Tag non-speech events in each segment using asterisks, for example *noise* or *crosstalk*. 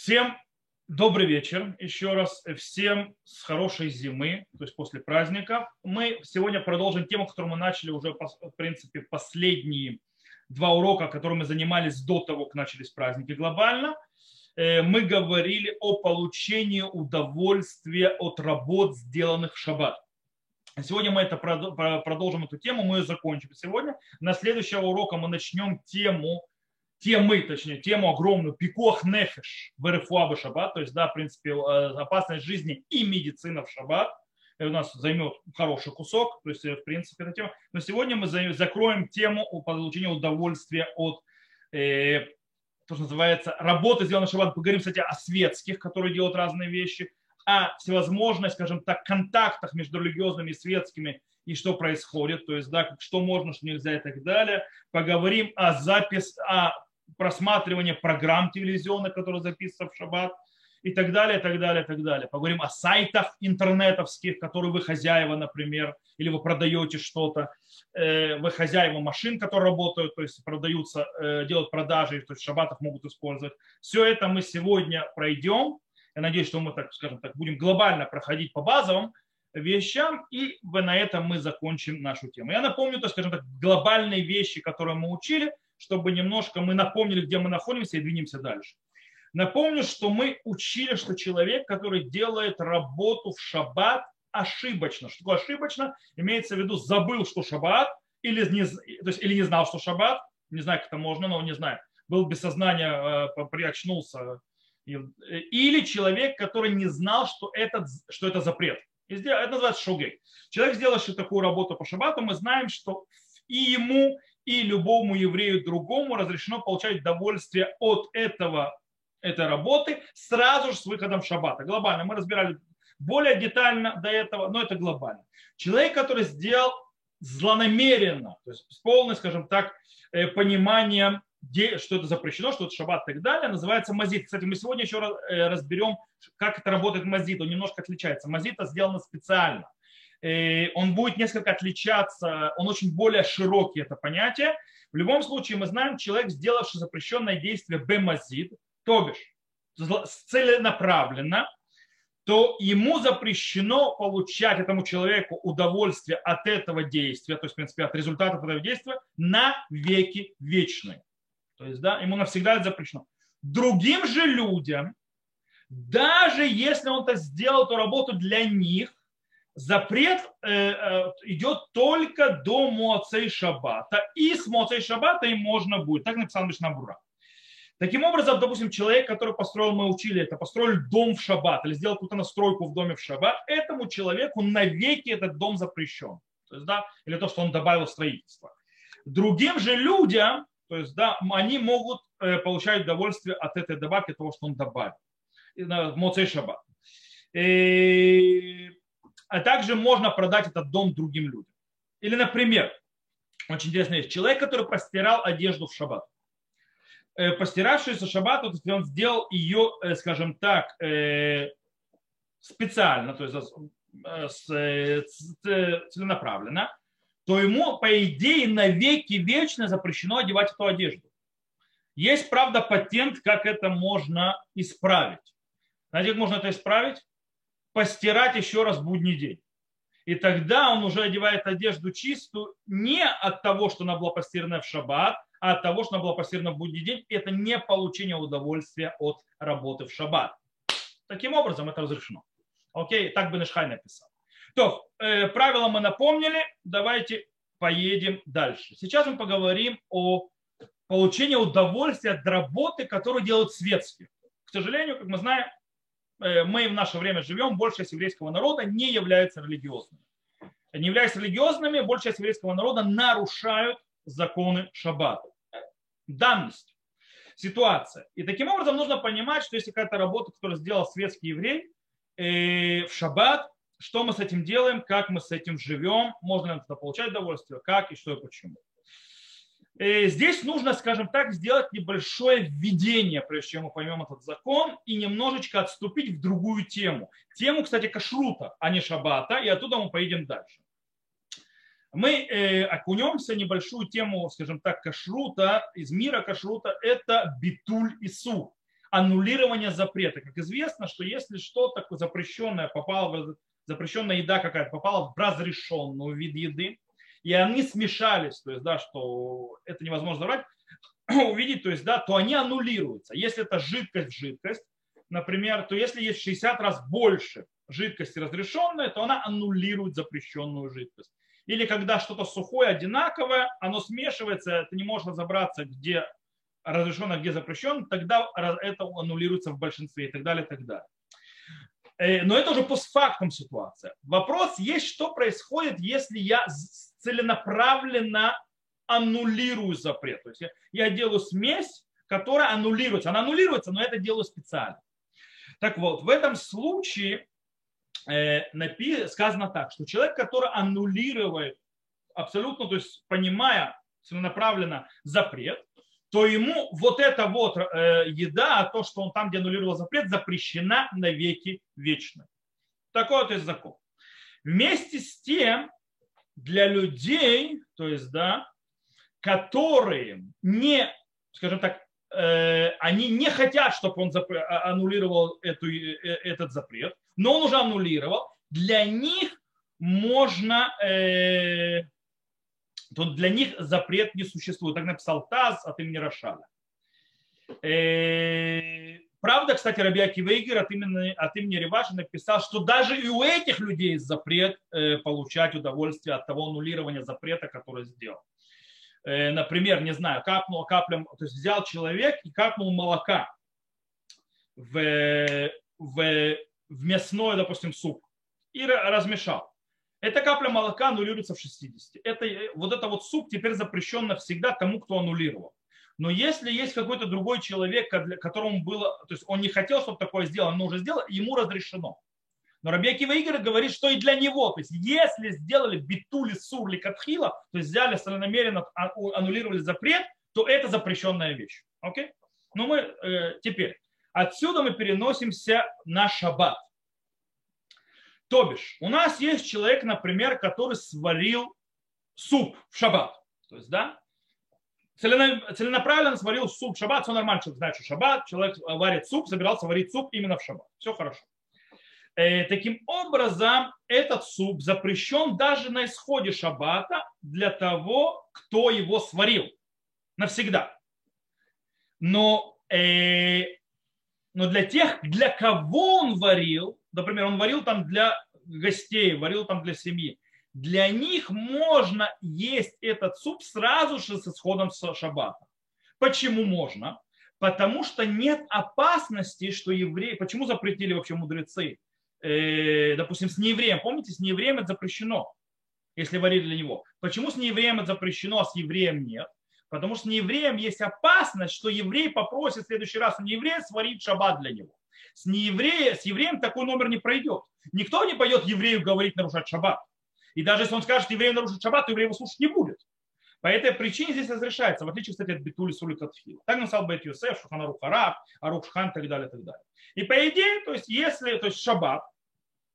Всем добрый вечер. Еще раз всем с хорошей зимы, то есть после праздника. Мы сегодня продолжим тему, которую мы начали уже, в принципе, последние два урока, которые мы занимались до того, как начались праздники глобально. Э, мы говорили о получении удовольствия от работ, сделанных в шаббат. Сегодня мы это продолжим эту тему, мы ее закончим сегодня. На следующего урока мы начнем тему темы, точнее, тему огромную, пикох нефеш в РФУА шаббат, то есть, да, в принципе, э, опасность жизни и медицина в шаббат, у нас займет хороший кусок, то есть, э, в принципе, эта тема. Но сегодня мы закроем тему о получении удовольствия от э, то, что называется, работы, сделанной в шаббат. Поговорим, кстати, о светских, которые делают разные вещи, о всевозможных, скажем так, контактах между религиозными и светскими и что происходит, то есть, да, что можно, что нельзя и так далее. Поговорим о запись, о просматривание программ телевизионных, которые записываются в шаббат и так далее, и так далее, и так далее. Поговорим о сайтах интернетовских, которые вы хозяева, например, или вы продаете что-то, э, вы хозяева машин, которые работают, то есть продаются, э, делают продажи, то есть в шаббатах могут использовать. Все это мы сегодня пройдем. Я надеюсь, что мы, так скажем так, будем глобально проходить по базовым вещам, и на этом мы закончим нашу тему. Я напомню, то, скажем так, глобальные вещи, которые мы учили – чтобы немножко мы напомнили, где мы находимся и двинемся дальше. Напомню, что мы учили, что человек, который делает работу в шаббат ошибочно. Что такое ошибочно? Имеется в виду, забыл, что шаббат, или не, то есть, или не знал, что шаббат, не знаю, как это можно, но не знаю, был без сознания, э, приочнулся. Или человек, который не знал, что это, что это запрет. Это называется шугей. Человек, сделавший такую работу по шаббату, мы знаем, что и ему, и любому еврею другому разрешено получать удовольствие от этого, этой работы сразу же с выходом шаббата. Глобально мы разбирали более детально до этого, но это глобально. Человек, который сделал злонамеренно, то есть с полным, скажем так, э, пониманием, что это запрещено, что это шаббат и так далее, называется мазит. Кстати, мы сегодня еще э, разберем, как это работает мазит. Он немножко отличается. Мазита сделано специально. Э, он будет несколько отличаться, он очень более широкий, это понятие. В любом случае мы знаем, человек, сделавший запрещенное действие бемазид, то бишь целенаправленно, то ему запрещено получать этому человеку удовольствие от этого действия, то есть, в принципе, от результатов этого действия на веки вечные. То есть, да, ему навсегда это запрещено. Другим же людям, даже если он это сделал эту работу для них, запрет э, э, идет только до Моцей Шаббата. И с Моцей Шаббата им можно будет. Так написал Мишнабура. Таким образом, допустим, человек, который построил, мы учили это, построил дом в шаббат или сделал какую-то настройку в доме в шаббат, этому человеку навеки этот дом запрещен. То есть, да, или то, что он добавил в строительство. Другим же людям, то есть, да, они могут э, получать удовольствие от этой добавки, того, что он добавил. Моцей Шаббат. И а также можно продать этот дом другим людям. Или, например, очень интересная вещь. Человек, который постирал одежду в шаббат. Э, постиравшийся шаббат, он сделал ее, э, скажем так, э, специально, то есть целенаправленно, то ему, по идее, навеки вечно запрещено одевать эту одежду. Есть, правда, патент, как это можно исправить. Знаете, как можно это исправить? Постирать еще раз будний день. И тогда он уже одевает одежду чистую не от того, что она была постирана в шаббат, а от того, что она была постирана в будний день. И это не получение удовольствия от работы в шаббат. Таким образом, это разрешено. Окей, так бы Нешхай написал. То, э, правила мы напомнили, давайте поедем дальше. Сейчас мы поговорим о получении удовольствия от работы, которую делают светские. К сожалению, как мы знаем, мы в наше время живем, большая часть еврейского народа не является религиозными. Не являясь религиозными, большая часть еврейского народа нарушают законы шаббата. Данность, ситуация. И таким образом нужно понимать, что если какая-то работа, которую сделал светский еврей э, в шаббат, что мы с этим делаем, как мы с этим живем, можно ли это получать удовольствие, как и что и почему. Э, здесь нужно, скажем так, сделать небольшое введение, прежде чем мы поймем этот закон, и немножечко отступить в другую тему. Тему, кстати, кашрута, а не шаббата, и оттуда мы поедем дальше. Мы э, окунемся в небольшую тему, скажем так, кашрута, из мира кашрута, это битуль и сур, аннулирование запрета. Как известно, что если что-то запрещенное попало в запрещенная еда какая-то попала в разрешенную вид еды, и они смешались, то есть, да, что это невозможно забрать, *clears throat* увидеть, то есть, да, то они аннулируются. Если это жидкость в жидкость, например, то если есть 60 раз больше жидкости разрешенной, то она аннулирует запрещенную жидкость. Или когда что-то сухое, одинаковое, оно смешивается, это не может разобраться, где разрешено, где запрещено, тогда это аннулируется в большинстве и так далее, и так далее. Э, но это уже постфактум ситуация. Вопрос есть, что происходит, если я целенаправленно аннулирую запрет. То есть я, я делаю смесь, которая аннулируется. Она аннулируется, но это делаю специально. Так вот, в этом случае э, сказано так, что человек, который аннулирует абсолютно, то есть понимая целенаправленно запрет, то ему вот эта вот э, еда, то, что он там, где аннулировал запрет, запрещена на веки вечны. Такой вот есть закон. Вместе с тем, для людей, то есть, да, которые не, скажем так, э, они не хотят, чтобы он запр- а, аннулировал эту, э, этот запрет, но он уже аннулировал, для них можно э, то для них запрет не существует. Так написал Таз от имени Рошана. Э, правда, кстати, Рабиаки Вейгер от имени, от имени Реваши написал, что даже и у этих людей есть запрет э, получать удовольствие от того аннулирования запрета, который сделал. Э, например, не знаю, капнул каплем, то есть взял человек и капнул молока в, в, в мясной, допустим, суп и размешал. Эта капля молока аннулируется в 60. Это, э, вот это вот суп теперь запрещен навсегда тому, кто аннулировал. Но если есть какой-то другой человек, которому было, то есть он не хотел, чтобы такое сделал, но уже сделал, ему разрешено. Но Рабьяки Вейгер говорит, что и для него, то есть если сделали битули сурли катхила, то есть взяли намеренно, а, аннулировали запрет, то это запрещенная вещь. Окей? Но мы э, теперь, отсюда мы переносимся на шаббат. То бишь, у нас есть человек, например, который сварил суп в шаббат. То есть, да, целенаправленно сварил суп в шаббат, все нормально, человек знает, что шаббат, человек варит суп, собирался варить суп именно в шаббат. Все хорошо. Э, таким образом, этот суп запрещен даже на исходе шаббата для того, кто его сварил. Навсегда. Но, э, но для тех, для кого он варил, например, он варил там для гостей, варил там для семьи, для них можно есть этот суп сразу же с исходом шаббата. Почему можно? Потому что нет опасности, что евреи... Почему запретили вообще мудрецы? Э, допустим, с неевреем. Помните, с неевреем это запрещено, если варили для него. Почему с неевреем это запрещено, а с евреем нет? Потому что с неевреем есть опасность, что еврей попросит в следующий раз у нееврея сварить шаббат для него с, неевреем, с евреем такой номер не пройдет. Никто не пойдет еврею говорить нарушать шаббат. И даже если он скажет еврею нарушить шаббат, то еврей его слушать не будет. По этой причине здесь разрешается, в отличие, кстати, от Битули Сули Катхила. Так написал Бет Юсеф, Шухана Рухараб, Арух Шхан и так далее, и так далее. И по идее, то есть, если, то есть шаббат,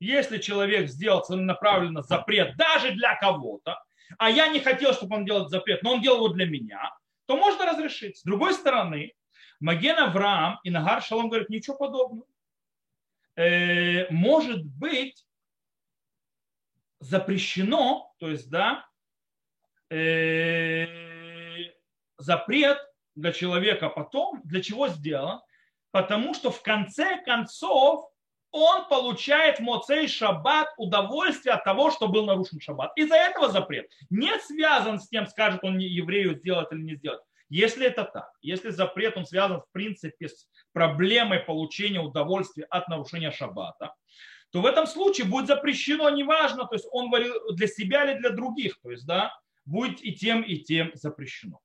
если человек сделал целенаправленно запрет даже для кого-то, а я не хотел, чтобы он делал запрет, но он делал его для меня, то можно разрешить. С другой стороны, Маген Авраам и Нагар Шалом говорят, ничего подобного. Э, может быть запрещено, то есть, да, э, запрет для человека потом, для чего сделан? Потому что в конце концов он получает Моцей Шаббат удовольствие от того, что был нарушен Шаббат. Из-за этого запрет не связан с тем, скажет он еврею сделать или не сделать. Если это так, если запрет он связан в принципе с проблемой получения удовольствия от нарушения шаббата, то в этом случае будет запрещено, неважно, то есть он варил для себя или для других, то есть, да, будет и тем, и тем запрещено.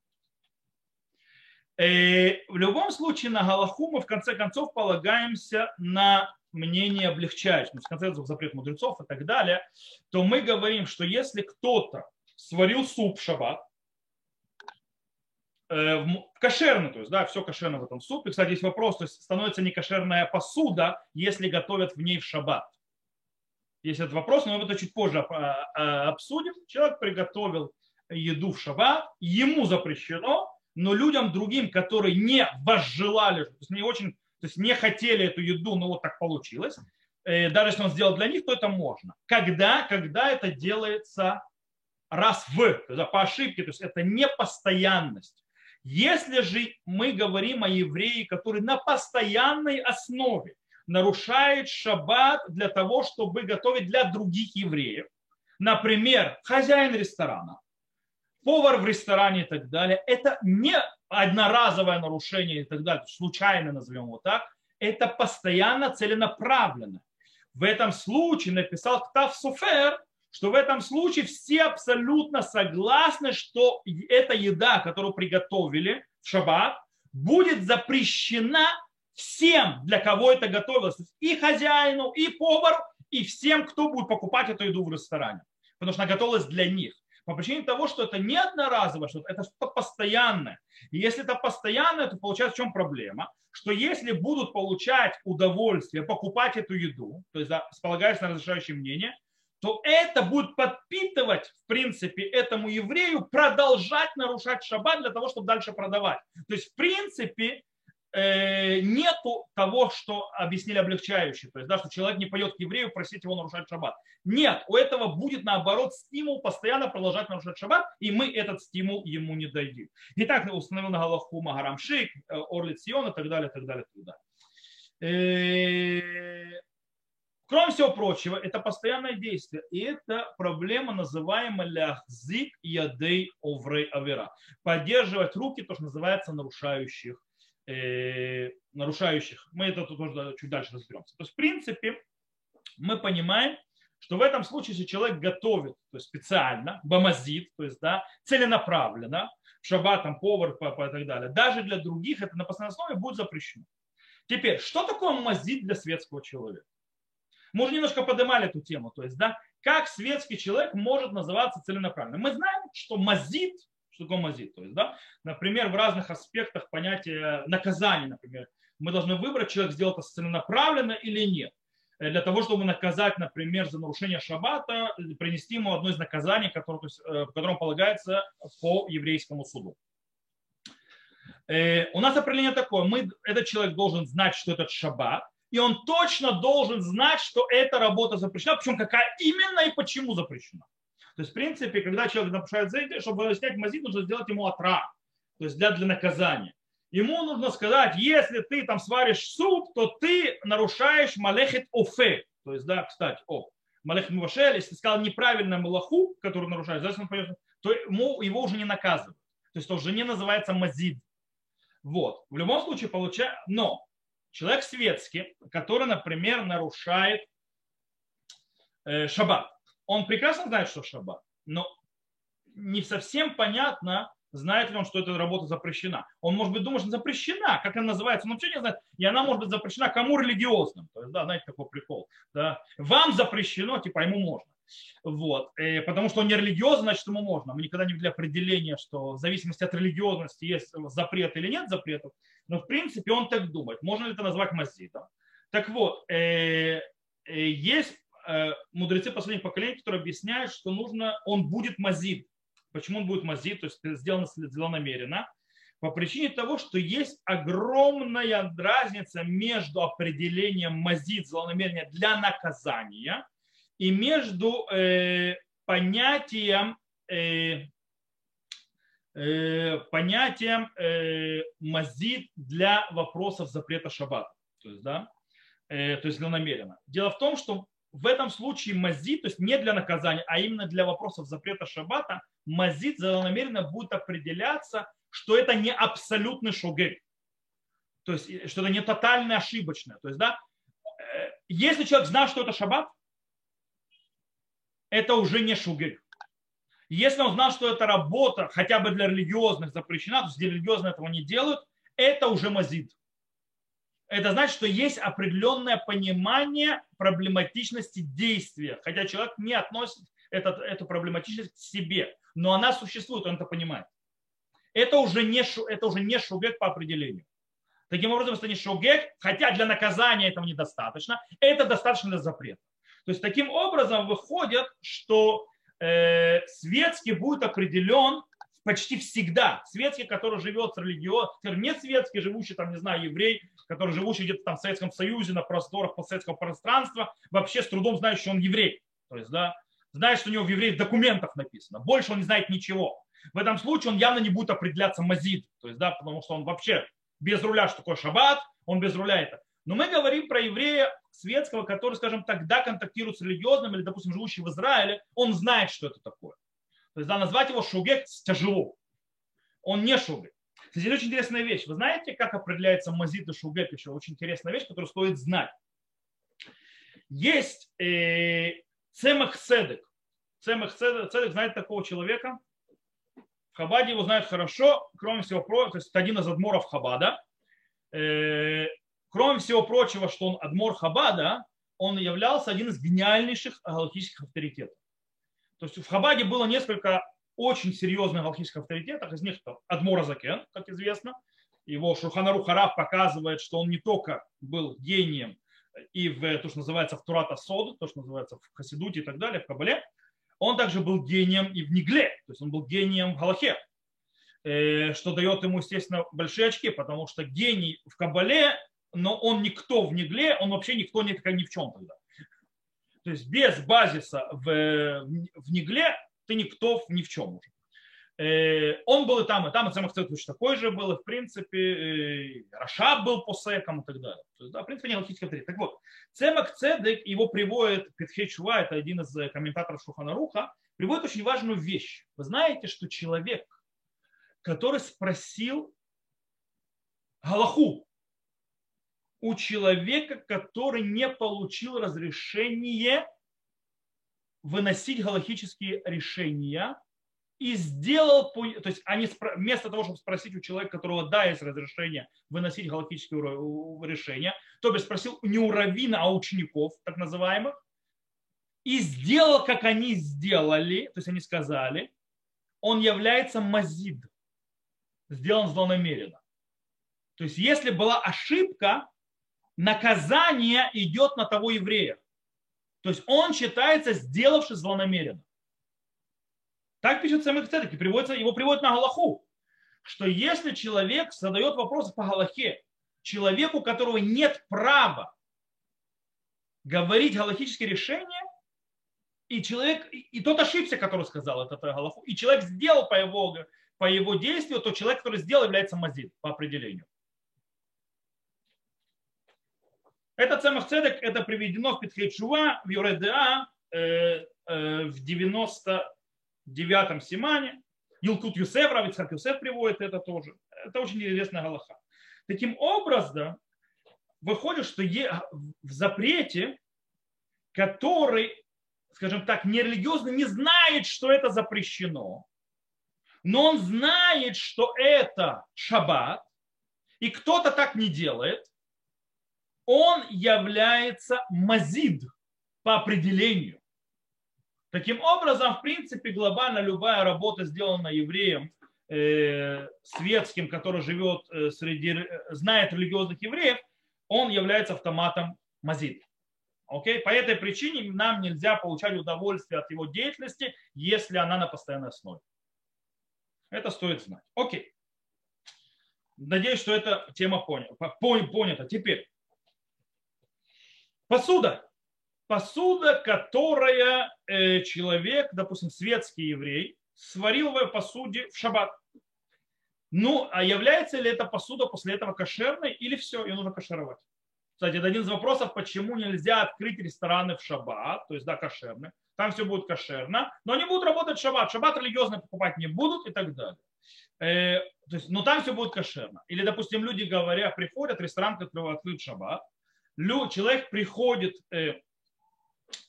И э, в любом случае на Галаху мы в конце концов полагаемся на мнение облегчающее, ну, в конце концов запрет мудрецов и так далее, то мы говорим, что если кто-то сварил суп в шаббат, Э, в кошерный, то есть, да, все кошерно в этом супе. Кстати, есть вопрос, то есть становится не кошерная посуда, если готовят в ней в шаббат. Есть этот вопрос, но мы это чуть позже а, а, обсудим. Человек приготовил еду в шаббат, ему запрещено, но людям другим, которые не возжелали, то есть не очень то есть не хотели эту еду, но вот так получилось, э, даже если он сделал для них, то это можно. Когда? Когда это делается раз в, то есть по ошибке, то есть это не постоянность. Если же мы говорим о евреи, который на постоянной основе нарушает шаббат для того, чтобы готовить для других евреев, например, хозяин ресторана, повар в ресторане и так далее, это не одноразовое нарушение и так далее, случайно назовем его так, это постоянно целенаправленно. В этом случае написал Ктав Суфер, что в этом случае все абсолютно согласны, что эта еда, которую приготовили в шаббат, будет запрещена всем, для кого это готовилось. И хозяину, и повару, и всем, кто будет покупать эту еду в ресторане. Потому что она готовилась для них. По причине того, что это не одноразовое что-то, это что-то постоянное. И если это постоянное, то получается в чем проблема? Что если будут получать удовольствие, покупать эту еду, то есть полагаясь на разрешающее мнение, то это будет подпитывать, в принципе, этому еврею продолжать нарушать шаббат для того, чтобы дальше продавать. То есть, в принципе, нету того, что объяснили облегчающие. То есть, да, что человек не пойдет к еврею просить его нарушать шаббат. Нет, у этого будет наоборот стимул постоянно продолжать нарушать шаббат, и мы этот стимул ему не дадим. Итак, установил на головку Магарамшик, э, Орлит Сион и так далее, так далее, так далее. Э, Кроме всего прочего, это постоянное действие. И это проблема, называемая ляхзик ядей оврей авера. Поддерживать руки, то, что называется нарушающих. Э, нарушающих. Мы это тоже чуть дальше разберемся. То есть, в принципе, мы понимаем, что в этом случае, если человек готовит то есть специально, бамазит, то есть да, целенаправленно, в шаббат, там, повар по, и так далее, даже для других это на постоянной основе будет запрещено. Теперь, что такое мазит для светского человека? Мы уже немножко поднимали эту тему. То есть, да, как светский человек может называться целенаправленно. Мы знаем, что мазит, мазит. То есть, да, например, в разных аспектах понятия наказания, например, мы должны выбрать, человек сделал это целенаправленно или нет. Э, для того, чтобы наказать, например, за нарушение шаббата, принести ему одно из наказаний, которое, то есть, э, которому полагается по еврейскому суду. Э, у нас определение такое. Мы, этот человек должен знать, что этот шаббат, и он точно должен знать, что эта работа запрещена, причем какая именно и почему запрещена. То есть, в принципе, когда человек нарушает заповедь, чтобы снять мазит, нужно сделать ему отра, то есть для, для наказания. Ему нужно сказать, если ты там сваришь суп, то ты нарушаешь малехет офе. То есть, да, кстати, о, малехет мувашель, если ты сказал неправильно малаху, который нарушает, то ему, его уже не наказывают. То есть, это уже не называется мазид. Вот. В любом случае, получается, но человек светский, который, например, нарушает э, шаббат, он прекрасно знает, что шаббат, но не совсем понятно, знает ли он, что эта работа запрещена. Он, может быть, думает, что запрещена, как она называется, он вообще не знает, и она может быть запрещена кому религиозным. То есть, да, знаете, такой прикол. Да. Вам запрещено, типа ему можно. Вот. И э, потому что он не религиозный, значит, ему можно. Мы никогда не видели определения, что в зависимости от религиозности есть запрет или нет запретов. Но в принципе он так думает. Можно ли это назвать мазидом? Так вот, э, э, есть мудрецы последних поколений, которые объясняют, что нужно, он будет мазид. Почему он будет мазид? То есть сделано, сделано намеренно. По причине того, что есть огромная разница между определением мазид злонамерения для наказания – и между э, понятием, э, э, понятием э, мазид для вопросов запрета шаббата. То есть, да, э, то есть для намеренно. Дело в том, что в этом случае мазид, то есть не для наказания, а именно для вопросов запрета шаббата, мазид злонамеренно будет определяться, что это не абсолютный шогель. То есть, э, что это не тотально ошибочное. То есть, да, э, если человек знал, что это шаббат, это уже не шугель. Если он знал, что эта работа хотя бы для религиозных запрещена, то есть где религиозные этого не делают, это уже мазид. Это значит, что есть определенное понимание проблематичности действия, хотя человек не относит этот, эту проблематичность к себе, но она существует, он это понимает. Это уже не, это уже не шугек по определению. Таким образом, это не шугек, хотя для наказания этого недостаточно, это достаточно для запрета. То есть таким образом выходит, что э, светский будет определен почти всегда светский, который живет с религиозным, не светский, живущий там, не знаю, еврей, который живущий где-то там в Советском Союзе, на просторах постсоветского пространства, вообще с трудом знает, что он еврей. То есть, да, знает, что у него в евреев документах написано. Больше он не знает ничего. В этом случае он явно не будет определяться мазид. То есть, да, потому что он вообще без руля, что такое шаббат, он без руля это. Но мы говорим про еврея светского, который, скажем, тогда контактирует с религиозным или, допустим, живущий в Израиле, он знает, что это такое. То есть да, назвать его шугек тяжело. Он не шугек. Кстати, очень интересная вещь. Вы знаете, как определяется мазит и шугек? Еще очень интересная вещь, которую стоит знать. Есть э, цемах седек. Цемах седек знает такого человека. В Хабаде его знают хорошо, кроме всего прочего, то есть это один из адморов Хабада. Э, кроме всего прочего, что он адмор Хабада, он являлся один из гениальнейших галактических авторитетов. То есть в Хабаде было несколько очень серьезных галактических авторитетов, из них Адмор Закен, как известно, его Шурханару Хараф показывает, что он не только был гением и в то, что называется в Турата Сод, то, что называется в Хасидуте и так далее, в Кабале, он также был гением и в Нигле, то есть он был гением в Галахе, э, что дает ему, естественно, большие очки, потому что гений в Кабале но он никто в Негле, он вообще никто ни в чем тогда. То есть без базиса в, в Негле ты никто ни в чем уже. Э, он был и там, и там, и Цедек точно такой же был, и в принципе Рашаб был по секам и так далее. То есть, да, в принципе, не галактический авторитет. Так вот, Цемах Цедек, его приводит Петхей Чува, это один из комментаторов Шухана Руха, приводит очень важную вещь. Вы знаете, что человек, который спросил Галаху, у человека, который не получил разрешение выносить галактические решения и сделал, то есть они вместо того, чтобы спросить у человека, которого да, есть разрешение выносить галактические решения, то есть спросил не у раввина, а у учеников, так называемых, и сделал, как они сделали, то есть они сказали, он является мазид, сделан злонамеренно. То есть если была ошибка, наказание идет на того еврея. То есть он считается сделавший злонамеренно. Так пишет самих цедек, и приводится, его приводят на Галаху, что если человек задает вопросы по Галахе, человеку, у которого нет права говорить галахические решения, и человек, и тот ошибся, который сказал это Галаху, и человек сделал по его, по его действию, то человек, который сделал, является мазид по определению. Это Цемах Цедек, это приведено в Петхейчува, в Юредеа, э, э, в 99-м Симане. Илкут Юсеф, Равицхак Юсеф приводит это тоже. Это очень интересная галаха. Таким образом, выходит, что в запрете, который, скажем так, нерелигиозно не знает, что это запрещено, но он знает, что это шаббат, и кто-то так не делает, он является мазид по определению. Таким образом, в принципе, глобально любая работа, сделанная евреем, э, светским, который живет э, среди, знает религиозных евреев, он является автоматом мазид. Окей? По этой причине нам нельзя получать удовольствие от его деятельности, если она на постоянной основе. Это стоит знать. Окей. Надеюсь, что эта тема понята. понята. Теперь, Посуда. Посуда, которая э, человек, допустим, светский еврей, сварил в посуде в шаббат. Ну, а является ли эта посуда после этого кошерной или все, ее нужно кошеровать? Кстати, это один из вопросов, почему нельзя открыть рестораны в шаббат, то есть, да, кошерные. Там все будет кошерно, но они будут работать в шаббат. Шаббат религиозно покупать не будут и так далее. Э, то есть, но там все будет кошерно. Или, допустим, люди говоря, приходят, ресторан, который открыт в шаббат, человек приходит э,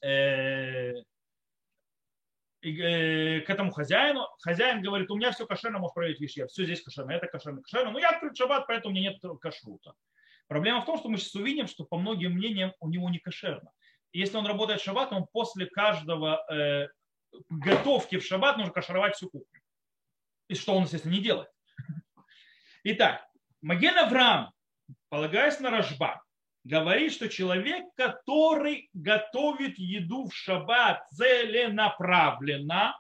э, э, к этому хозяину, хозяин говорит, у меня все кошерно, можешь проверить вещи, все здесь кошерно, это кошерно, кошерно, но я открыт шаббат, поэтому у меня нет кашрута. Проблема в том, что мы сейчас увидим, что по многим мнениям у него не кошерно. Если он работает в шаббат, он после каждого э, готовки в шаббат нужно кашировать всю кухню. И что он, естественно, не делает. *laughs* Итак, Маген Авраам, полагаясь на Рожба, говорит, что человек, который готовит еду в шаббат целенаправленно,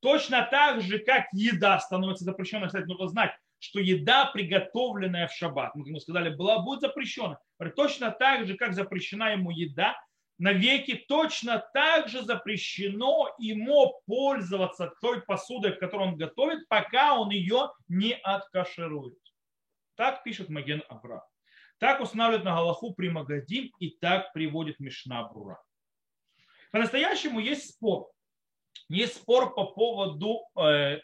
точно так же, как еда становится запрещенной, кстати, нужно знать, что еда, приготовленная в шаббат, мы сказали, была, будет запрещена. Точно так же, как запрещена ему еда, навеки точно так же запрещено ему пользоваться той посудой, в которой он готовит, пока он ее не откаширует. Так пишет Маген Авра. Так устанавливает на Галаху при Магадим и так приводит Мишна Брура. По-настоящему есть спор. Есть спор по поводу э,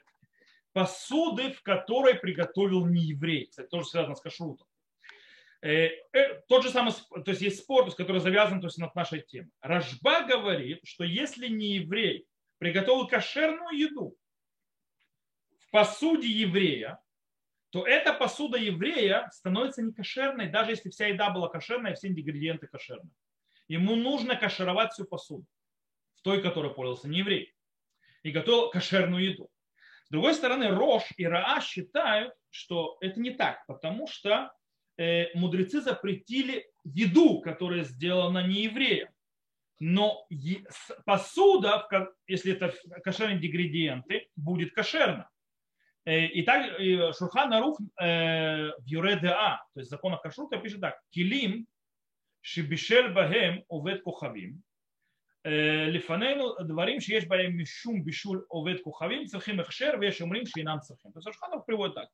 посуды, в которой приготовил не еврей. Это тоже связано с кашрутом. Э, э, тот же самый, то есть есть спор, который завязан то есть, над нашей темой. Рожба говорит, что если не еврей приготовил кошерную еду в посуде еврея, то эта посуда еврея становится не кошерной, даже если вся еда была кошерная, все ингредиенты кошерные. Ему нужно кошеровать всю посуду, в той, которой пользовался не еврей, и готовил кошерную еду. С другой стороны, Рош и Раа считают, что это не так, потому что Э, мудрецы запретили еду, которая сделана не евреем. Но посуда, если это кошерные ингредиенты, будет кошерна. Э, и так Шурхан Арух э, в Юредеа, то есть в законах Кашрута, пишет так. Килим шибишель бахем увет кухавим. Э, Лифанейну дворим шиеш бахем мишум бишуль овет кухавим цехим эхшер веш умрим нам цехим. То есть Шурхан Арух приводит так.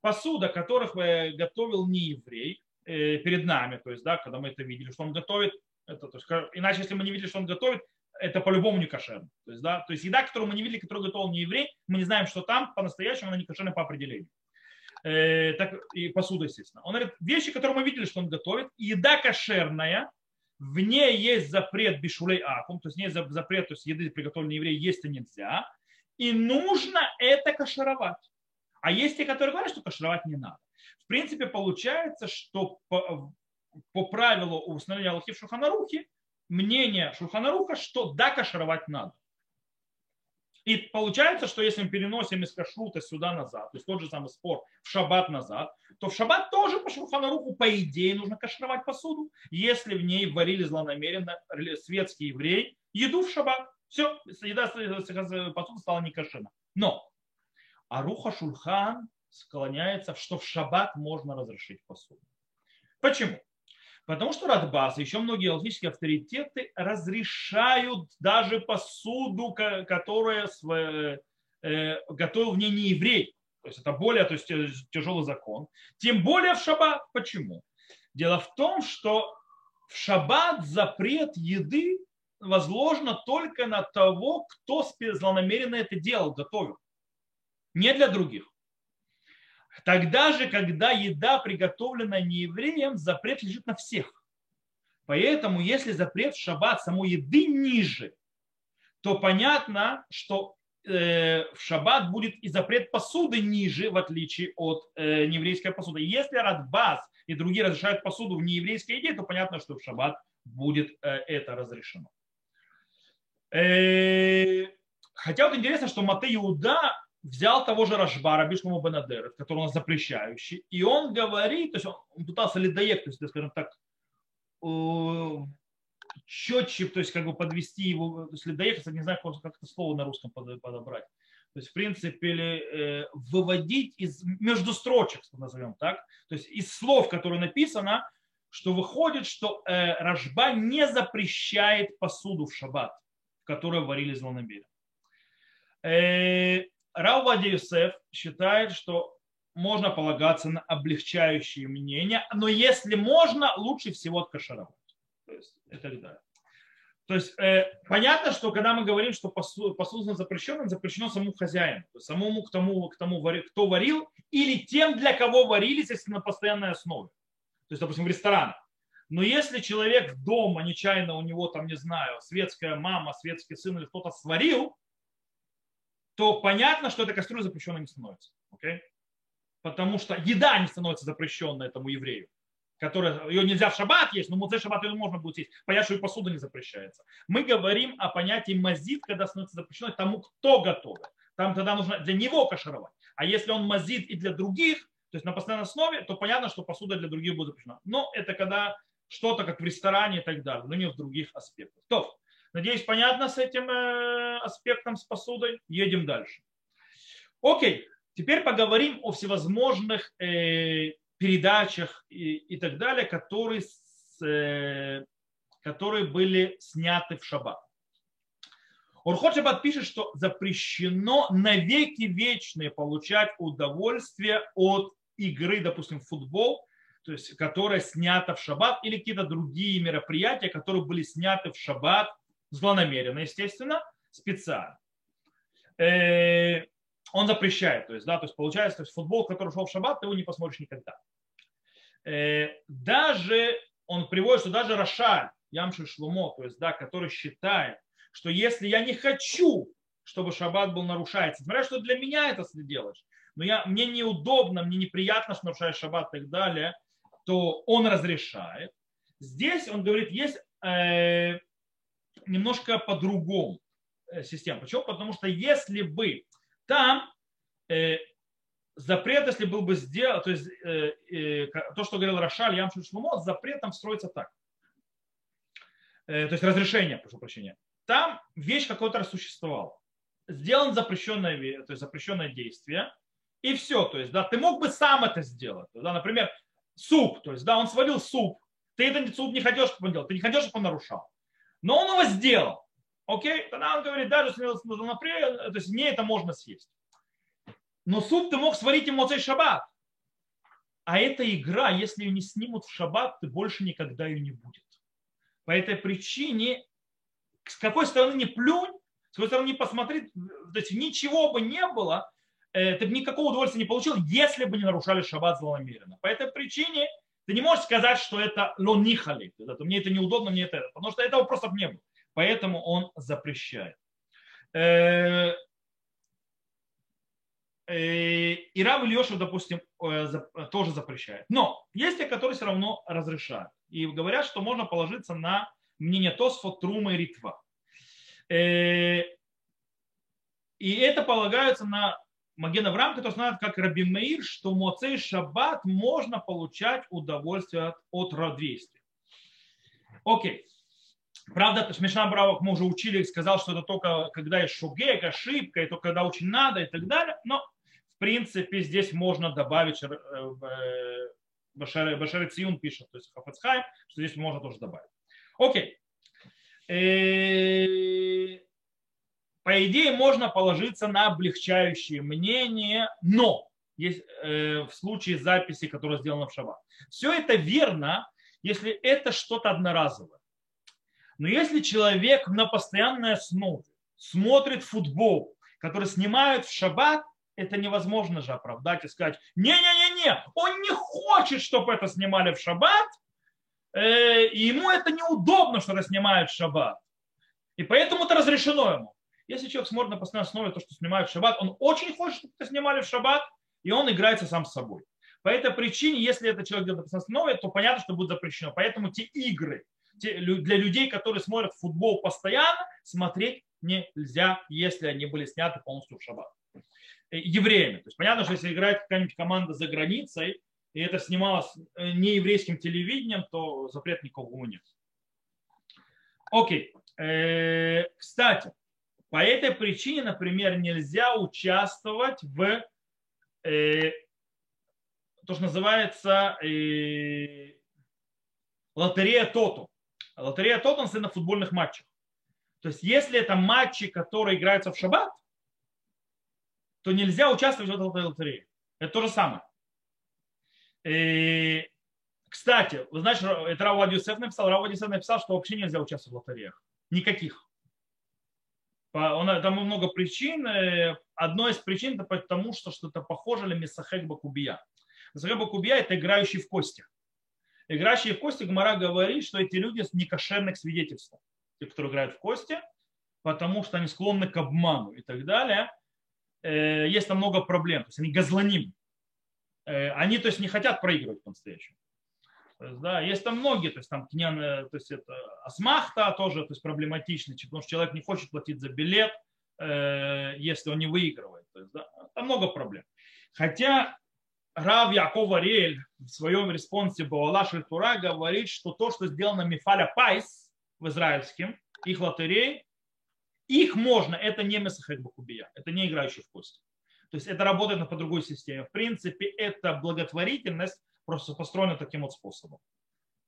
Посуда, которых э, готовил не еврей, перед нами, то есть, да, когда мы это видели, что он готовит, это, то есть, иначе, если мы не видели, что он готовит, это по-любому не кошерно. То есть, да, то есть еда, которую мы не видели, которую готовил не еврей, мы не знаем, что там по-настоящему она не кошерная по определению. Э, так, и посуда, естественно. Он говорит, вещи, которые мы видели, что он готовит, еда кошерная, в ней есть запрет бишулей акум, то есть не запрет, то есть еды, приготовленной евреи, есть и нельзя, и нужно это кошеровать. А есть те, которые говорят, что кашировать не надо. В принципе, получается, что по, по правилу установления Аллахи в Шуханарухе, мнение Шуханаруха, что да, кашировать надо. И получается, что если мы переносим из кашрута сюда назад, то есть тот же самый спор в шаббат назад, то в шаббат тоже по шурханаруху, по идее, нужно кашировать посуду, если в ней варили злонамеренно светский еврей еду в шаббат. Все, еда посуда стала не кошерна. Но а Руха Шульхан склоняется, что в шаббат можно разрешить посуду. Почему? Потому что Радбас и еще многие логические авторитеты разрешают даже посуду, которая э, готовил в ней не еврей. То есть это более то есть, э, тяжелый закон. Тем более в шаббат. Почему? Дело в том, что в шаббат запрет еды возложено только на того, кто злонамеренно это делал, готовил не для других. Тогда же, когда еда приготовлена неевреем, запрет лежит на всех. Поэтому, если запрет в шаббат самой еды ниже, то понятно, что э, в шаббат будет и запрет посуды ниже, в отличие от э, нееврейской посуды. Если Радбас и другие разрешают посуду в нееврейской еде, то понятно, что в шаббат будет э, это разрешено. Хотя вот интересно, что Мате Иуда взял того же Рашбара, Бишлому Бенадера, который у нас запрещающий, и он говорит, то есть он, пытался ледоек, то есть, скажем так, четче, то есть как бы подвести его, то есть ледоек, не знаю, как это слово на русском подобрать. То есть, в принципе, э, выводить из между строчек, назовем так, то есть из слов, которые написано, что выходит, что э, Рашба не запрещает посуду в шаббат, в которой варили злонамеренно. Раувади Юсеф считает, что можно полагаться на облегчающие мнения, но если можно, лучше всего откашаровать. То есть, это да. То есть э, понятно, что когда мы говорим, что посуда запрещена, запрещено самому хозяину, самому к тому, к тому, кто варил, или тем, для кого варились, если на постоянной основе. То есть, допустим, в ресторанах. Но если человек дома нечаянно у него там, не знаю, светская мама, светский сын или кто-то сварил, то понятно, что эта кастрюля запрещенной не становится. Okay? Потому что еда не становится запрещенной этому еврею. Которая, ее нельзя в шаббат есть, но муцей шаббат ее можно будет есть. Понятно, что и посуда не запрещается. Мы говорим о понятии мазит, когда становится запрещенной тому, кто готовит. Там тогда нужно для него кашировать. А если он мазит и для других, то есть на постоянной основе, то понятно, что посуда для других будет запрещена. Но это когда что-то как в ресторане и так далее, но не в других аспектах. То, Надеюсь, понятно с этим э, аспектом, с посудой. Едем дальше. Окей, теперь поговорим о всевозможных э, передачах и, так далее, которые, э, которые были сняты в шаббат. Урхот Шаббат пишет, что запрещено навеки вечные получать удовольствие от игры, допустим, в футбол, то есть, которая снята в шаббат, или какие-то другие мероприятия, которые были сняты в шаббат, злонамеренно, естественно, специально. Э, он запрещает, то есть, да, то есть получается, то есть футбол, который шел в шаббат, ты его не посмотришь никогда. Э, даже он приводит, что даже Рошаль, Ямши Шлумо, то есть, да, который считает, что если я не хочу, чтобы шаббат был нарушается, смотря что для меня это ты делаешь, но я, мне неудобно, мне неприятно, что нарушаешь шаббат и так далее, то он разрешает. Здесь он говорит, есть э, немножко по-другому э, система. Почему? Потому что если бы там э, запрет, если был бы сделан, то есть э, э, то, что говорил Рошаль, Ямшин Шлумо, запрет там строится так. Э, то есть разрешение, прошу прощения там вещь какой-то существовала. Сделан запрещенное, то есть запрещенное действие, и все. То есть, да, ты мог бы сам это сделать. Да, например, суп, то есть, да, он сварил суп, ты этот суп не хотел, чтобы он делал, ты не хотел, чтобы он нарушал. Но он его сделал. Окей? Тогда он говорит, даже если например, то есть мне это можно съесть. Но суп ты мог сварить ему цей шаббат. А эта игра, если ее не снимут в шаббат, ты больше никогда ее не будет. По этой причине с какой стороны не плюнь, с какой стороны не посмотри, то есть ничего бы не было, э, ты бы никакого удовольствия не получил, если бы не нарушали шаббат злонамеренно. По этой причине ты не можешь сказать, что это лонихали, мне это неудобно, мне это, потому что этого просто не было. Поэтому он запрещает. Э, э, и Рав Ильешев, допустим, тоже запрещает. Но есть те, которые все равно разрешают. И говорят, что можно положиться на мнение Тосфот, Трума и Ритва. Э, и это полагается на Маген Авраам, который знает как Раби Меир, что Моцей Шаббат можно получать удовольствие от, от родвействия. Окей. Правда, Смешна Бравок мы уже учили сказал, что это только когда есть шугек, ошибка, и только когда очень надо и так далее. Но, в принципе, здесь можно добавить, э, э, Башар Циюн пишет, то есть Хафацхайм, что здесь можно тоже добавить. Окей. По идее, можно положиться на облегчающее мнение, но есть, э, в случае записи, которая сделана в шаббат. Все это верно, если это что-то одноразовое. Но если человек на постоянной основе смотрит футбол, который снимают в шаббат, это невозможно же оправдать и сказать, не-не-не-не, он не хочет, чтобы это снимали в шаббат, Э, и ему это неудобно, что это снимают в шаббат. И поэтому это разрешено ему. Если человек смотрит на постоянной основе то, что снимают в шаббат, он очень хочет, чтобы это снимали в шаббат, и он играется сам с собой. По этой причине, если это человек делает на постоянной основе, то понятно, что будет запрещено. Поэтому те игры те, для людей, которые смотрят футбол постоянно, смотреть нельзя, если они были сняты полностью в шаббат. Э, евреями. То есть понятно, что если играет какая-нибудь команда за границей, и это снималось э, не еврейским телевидением, то запрет никого нет. Окей. Э, кстати, по этой причине, например, нельзя участвовать в э, то, что называется лотерея Тоту. Лотерея Тоту на футбольных матчах. То есть, если это матчи, которые играются в шаббат, то нельзя участвовать в этой лотерее. Это то же самое. И, кстати, вы знаете, это Рау написал. Рау написал, что вообще нельзя участвовать в лотереях. Никаких. Там много причин. Одной из причин это потому, что что-то похоже на Месахек Бакубия. Месахек Бакубия это играющий в кости. Играющие в кости, Гмара говорит, что эти люди с некошерных свидетельств. Те, которые играют в кости, потому что они склонны к обману и так далее. Э, есть там много проблем. То есть они גזלנים. Э, они, то есть, не хотят проигрывать по-настоящему. То есть, да, есть там многие, то есть там קניין, то есть это אסמכתא тоже, то есть проблематичный, потому что человек не хочет платить за билет, э, если он не выигрывает. То есть, да, там много проблем. Хотя Рав Яков Ариэль в своем респонсе באהלה של תורה говорит, что то, что сделано מפעל הפיס в израильском, их лотерей, их можно, это не Месахек Бакубия, это не играющий в кости. То есть это работает по другой системе. В принципе, это благотворительность просто построена таким вот способом.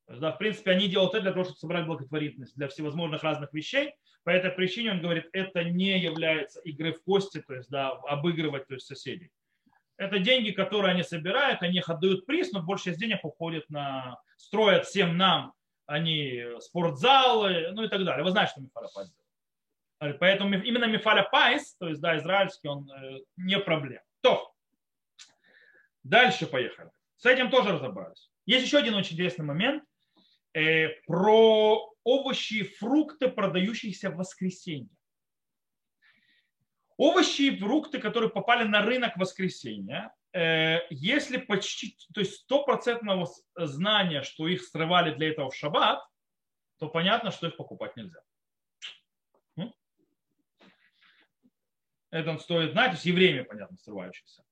Да, в принципе, они делают это для того, чтобы собрать благотворительность для всевозможных разных вещей. По этой причине он говорит, это не является игрой в кости, то есть да, обыгрывать то есть, соседей. Это деньги, которые они собирают, они их отдают приз, но большая часть денег уходит на... строят всем нам, они спортзалы, ну и так далее. Вы знаете, что Мифаля Пайс делает. Поэтому именно Мифаля Пайс, то есть да, израильский, он э, не проблема. То, дальше поехали. С этим тоже разобрались. Есть еще один очень интересный момент э, про овощи и фрукты, продающиеся в воскресенье. Овощи и фрукты, которые попали на рынок в воскресенье, э, если почти, то есть стопроцентного знания, что их срывали для этого в шаббат, то понятно, что их покупать нельзя. Это он стоит знать, то есть евреями, понятно, срывающихся.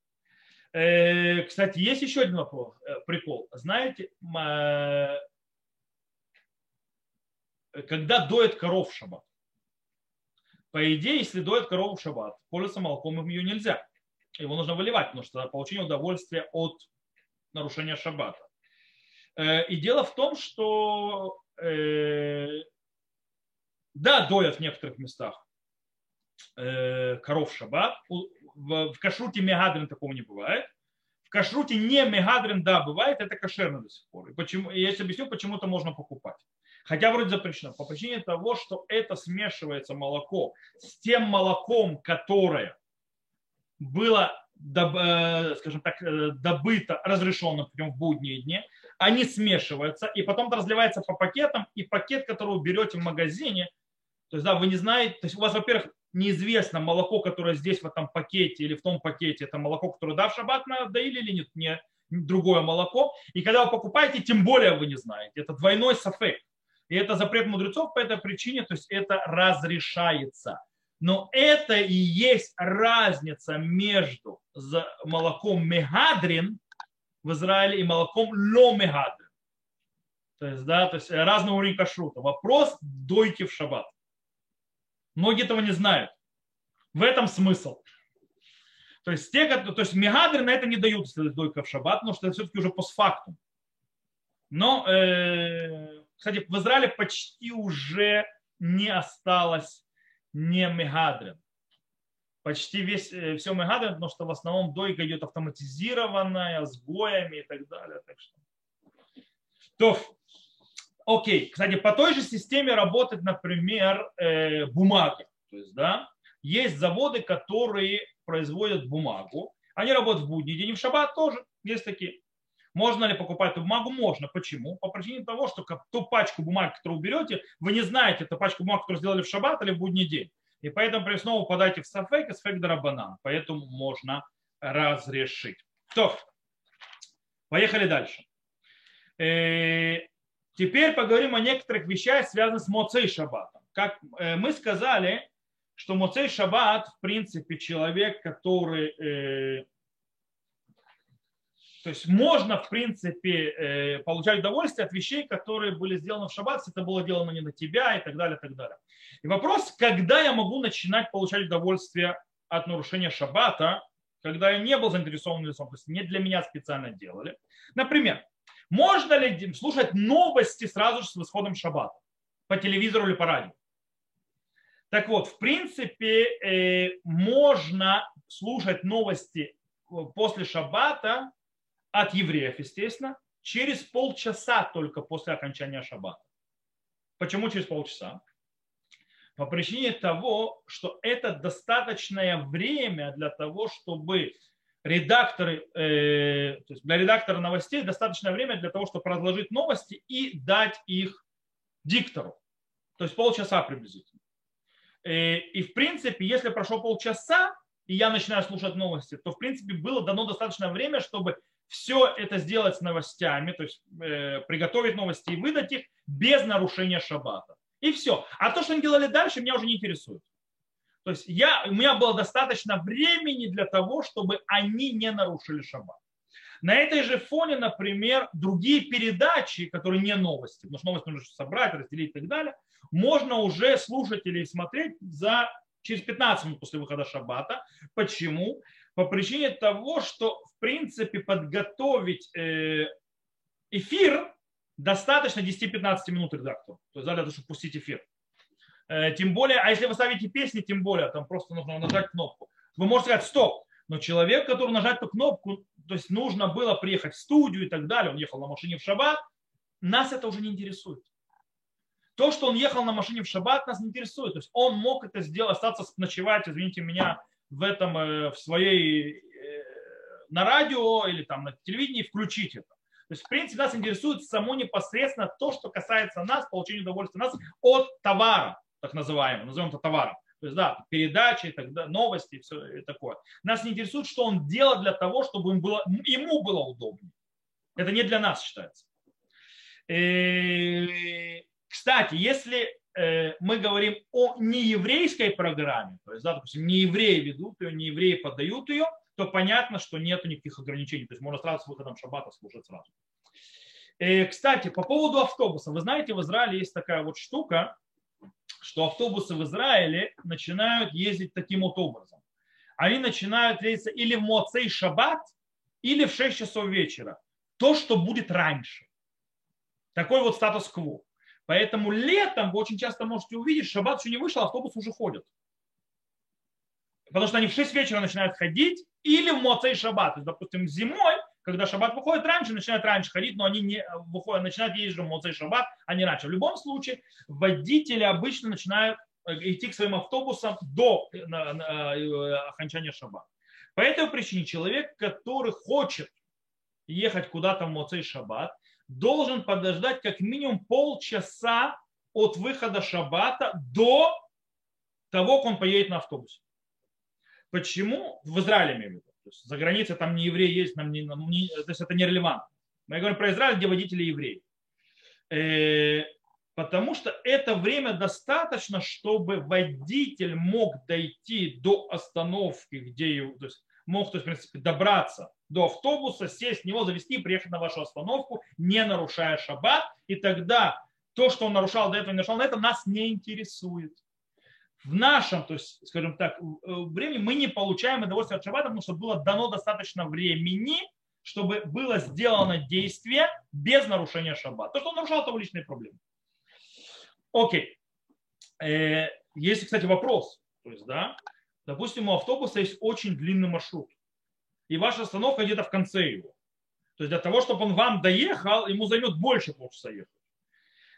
Э, кстати, есть еще один вопрос, э, прикол. Знаете, когда доет коров в шаббат? По идее, если доет корову в шаббат, пользоваться молоком ее нельзя. Его нужно выливать, потому что получение удовольствия от нарушения шаббата. Э, и дело в том, что да, доят в некоторых местах коров шаббат, в, в кашруте мегадрин такого не бывает. В кашруте не мегадрин, да, бывает, это кошерно до сих пор. И почему, я сейчас объясню, почему это можно покупать. Хотя вроде запрещено. По причине того, что это смешивается молоко с тем молоком, которое было, э, скажем так, э, добыто разрешенным путем в будние дни, они смешиваются, и потом это разливается по пакетам, и пакет, который вы берете в магазине, то есть, да, вы не знаете, то есть у вас, во-первых, неизвестно, молоко, которое здесь в этом пакете или в том пакете, это молоко, которое да, в шаббат доили или нет, не другое молоко. И когда вы покупаете, тем более вы не знаете. Это двойной сафек. И это запрет мудрецов по этой причине, то есть это разрешается. Но это и есть разница между молоком мегадрин в Израиле и молоком ло мегадрин. То есть, да, то есть разный уровень кашрута. Вопрос дойки в шаббат. Многие этого не знают. В этом смысл. То есть, те, то есть мегадры на это не дают дойка в шаббат, потому что это все-таки уже постфактум. Но, э, кстати, в Израиле почти уже не осталось не мегадрин. Почти весь, э, все мегадрин, потому что в основном дойка идет автоматизированная, с боями и так далее. Так что. То, Окей, кстати, по той же системе работает, например, э, бумага. То есть, да, есть заводы, которые производят бумагу. Они работают в будний день, в шаббат тоже есть такие. Можно ли покупать эту бумагу? Можно. Почему? По причине того, что ту пачку бумаги, которую уберете, вы не знаете, это пачка бумаг, которую сделали в шаббат или в будний день. И поэтому при снова попадаете в сафек и сафек дарабанан. Поэтому можно разрешить. То, поехали дальше. Теперь поговорим о некоторых вещах, связанных с Моцей Шаббатом. Как э, мы сказали, что Моцей Шаббат, в принципе, человек, который... Э, то есть можно, в принципе, э, получать удовольствие от вещей, которые были сделаны в шаббат, если это было сделано не на тебя и так далее, и так далее. И вопрос, когда я могу начинать получать удовольствие от нарушения шаббата, когда я не был заинтересован лицом, то есть не для меня специально делали. Например, можно ли слушать новости сразу же с восходом шаббата? По телевизору или по радио? Так вот, в принципе, э, можно слушать новости э, после шаббата от евреев, естественно, через полчаса только после окончания шаббата. Почему через полчаса? По причине того, что это достаточное время для того, чтобы редакторы, э, то есть для редактора новостей достаточное время для того, чтобы разложить новости и дать их диктору. То есть полчаса приблизительно. Э, и в принципе, если прошло полчаса, и я начинаю слушать новости, то в принципе было дано достаточное время, чтобы все это сделать с новостями, то есть э, приготовить новости и выдать их без нарушения шаббата. И все. А то, что они делали дальше, меня уже не интересует. То есть я, у меня было достаточно времени для того, чтобы они не нарушили шаббат. На этой же фоне, например, другие передачи, которые не новости, потому что новости нужно собрать, разделить и так далее, можно уже слушать или смотреть за, через 15 минут после выхода шаббата. Почему? По причине того, что в принципе подготовить э, эфир достаточно 10-15 минут редактору. То есть для того, чтобы пустить эфир. Э, тем более, а если вы ставите песни, тем более, там просто нужно нажать кнопку. Вы можете сказать стоп, но человек, который нажать эту кнопку, то есть нужно было приехать в студию и так далее, он ехал на машине в шаббат, нас это уже не интересует. То, что он ехал на машине в шаббат, нас не интересует. То есть он мог это сделать, остаться ночевать, извините меня, в этом, э, в своей, э, на радио или там на телевидении включить это. То есть, в принципе, нас интересует само непосредственно то, что касается нас, получения удовольствия нас от товара, так называемого, назовем это товаром. То есть, да, передачи, тогда новости и все и такое. Нас не интересует, что он делал для того, чтобы им было, ему было удобнее. Это не для нас считается. И, э, кстати, если э, мы говорим о нееврейской программе, то есть, да, допустим, не евреи ведут ее, не евреи подают ее, то понятно, что нет никаких ограничений. То есть можно сразу с выходом шаббата служить сразу. И, э, кстати, по поводу автобуса. Вы знаете, в Израиле есть такая вот штука, что автобусы в Израиле начинают ездить таким вот образом. Они начинают ездить или в Моцей Шаббат, или в 6 часов вечера. То, что будет раньше. Такой вот статус-кво. Поэтому летом вы очень часто можете увидеть, шаббат еще не вышел, автобус уже ходит. Потому что они в 6 вечера начинают ходить, или в Моцей Шаббат. То есть, допустим, зимой когда шаббат выходит раньше, начинают раньше ходить, но они не выходят, начинают ездить в Моцей шаббат, а не раньше. В любом случае, водители обычно начинают э, идти к своим автобусам до э, э, окончания шаббата. По этой причине человек, который хочет ехать куда-то в Моцей шаббат, должен подождать как минимум полчаса от выхода шаббата до того, как он поедет на автобусе. Почему? В Израиле, имею в виду. За границей там не евреи есть, нам не, не, то есть это нерелевантно. Мы говорим про Израиль, где водители евреи. Э, потому что это время достаточно, чтобы водитель мог дойти до остановки, где то есть мог, то есть, в принципе, добраться до автобуса, сесть в него, завести и приехать на вашу остановку, не нарушая шаббат. И тогда то, что он нарушал до этого, не нарушал, на это нас не интересует в нашем, то есть, скажем так, э, времени мы не получаем удовольствие от шаббата, потому что было дано достаточно времени, чтобы было сделано действие без нарушения шаббата. То, что он нарушал, это его личные проблемы. Окей. Э, есть, кстати, вопрос. То есть, да, допустим, у автобуса есть очень длинный маршрут, и ваша остановка где-то в конце его. То есть для того, чтобы он вам доехал, ему займет больше полчаса ехать.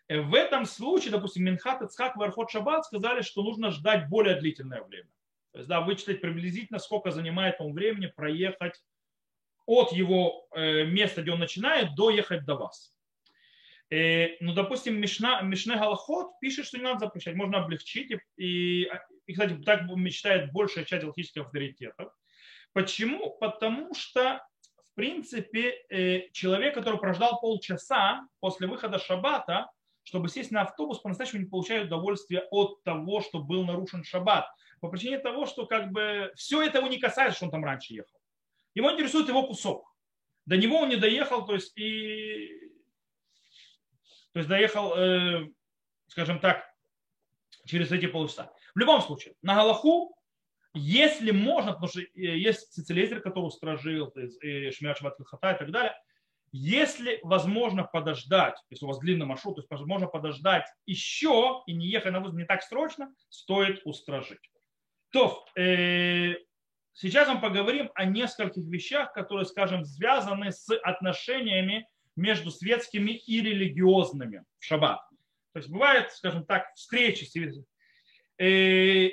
Э, в этом случае, допустим, Минхат, Ицхак, Вархот, Шаббат сказали, что нужно ждать более длительное время. То есть, да, вычислить приблизительно, сколько занимает ему времени проехать от его э, места, где он начинает, до ехать до вас. Э, ну, допустим, Мишна, Мишне Галахот пишет, что не надо запрещать, можно облегчить. И, и кстати, так мечтает большая часть галактических авторитетов. Почему? Потому что, в принципе, человек, который прождал полчаса после выхода шаббата, чтобы сесть на автобус, по-настоящему не получают удовольствие от того, что был нарушен шаббат. По причине того, что как бы все это его не касается, что он там раньше ехал. Его интересует его кусок. До него он не доехал, то есть и то есть доехал, э, скажем так, через эти полчаса. В любом случае, на Галаху, если можно, потому что э, есть Цицелезер, который устражил, Шмир Шабат и так далее, если возможно подождать, если у вас длинный маршрут, то есть возможно подождать еще и не ехать на воздух не так срочно, стоит устражить. То, э, сейчас мы поговорим о нескольких вещах, которые, скажем, связаны с отношениями между светскими и религиозными в шаббат. То есть бывает, скажем так, встречи э,